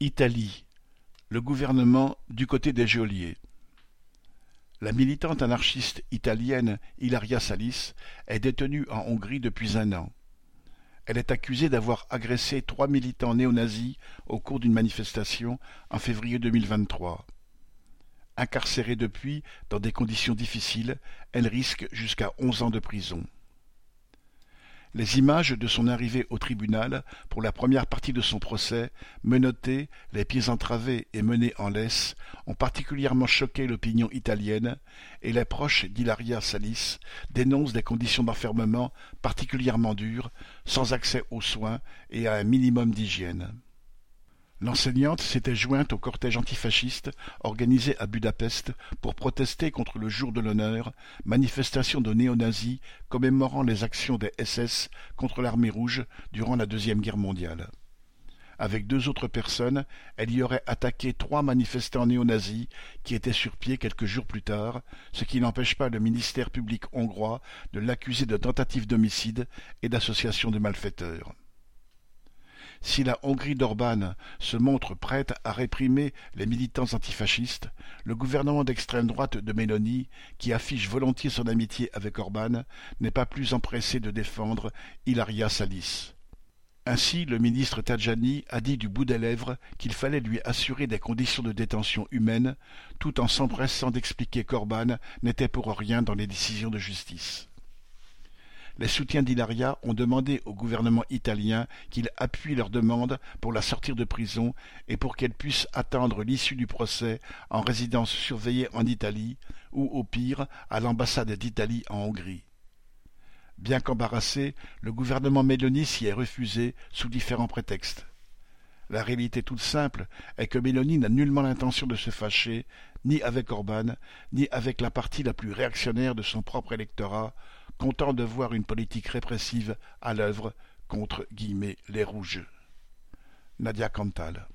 Italie, le gouvernement du côté des geôliers. La militante anarchiste italienne Ilaria Salis est détenue en Hongrie depuis un an. Elle est accusée d'avoir agressé trois militants néo-nazis au cours d'une manifestation en février 2023. Incarcérée depuis dans des conditions difficiles, elle risque jusqu'à onze ans de prison. Les images de son arrivée au tribunal pour la première partie de son procès, menottée, les pieds entravés et menée en laisse, ont particulièrement choqué l'opinion italienne, et les proches d'Hilaria Salis dénoncent des conditions d'enfermement particulièrement dures, sans accès aux soins et à un minimum d'hygiène. L'enseignante s'était jointe au cortège antifasciste organisé à Budapest pour protester contre le Jour de l'honneur, manifestation de néo-nazis commémorant les actions des SS contre l'armée rouge durant la Deuxième Guerre mondiale. Avec deux autres personnes, elle y aurait attaqué trois manifestants néo-nazis qui étaient sur pied quelques jours plus tard, ce qui n'empêche pas le ministère public hongrois de l'accuser de tentative d'homicide et d'association de malfaiteurs. Si la Hongrie d'Orban se montre prête à réprimer les militants antifascistes, le gouvernement d'extrême droite de Mélanie, qui affiche volontiers son amitié avec Orban, n'est pas plus empressé de défendre Ilaria Salis. Ainsi, le ministre Tajani a dit du bout des lèvres qu'il fallait lui assurer des conditions de détention humaines, tout en s'empressant d'expliquer qu'Orban n'était pour rien dans les décisions de justice. Les soutiens d'Hilaria ont demandé au gouvernement italien qu'il appuie leur demande pour la sortir de prison et pour qu'elle puisse attendre l'issue du procès en résidence surveillée en Italie ou, au pire, à l'ambassade d'Italie en Hongrie. Bien qu'embarrassé, le gouvernement Mélanie s'y est refusé sous différents prétextes. La réalité toute simple est que Mélanie n'a nullement l'intention de se fâcher, ni avec Orban, ni avec la partie la plus réactionnaire de son propre électorat, content de voir une politique répressive à l'œuvre contre les rouges. Nadia Cantal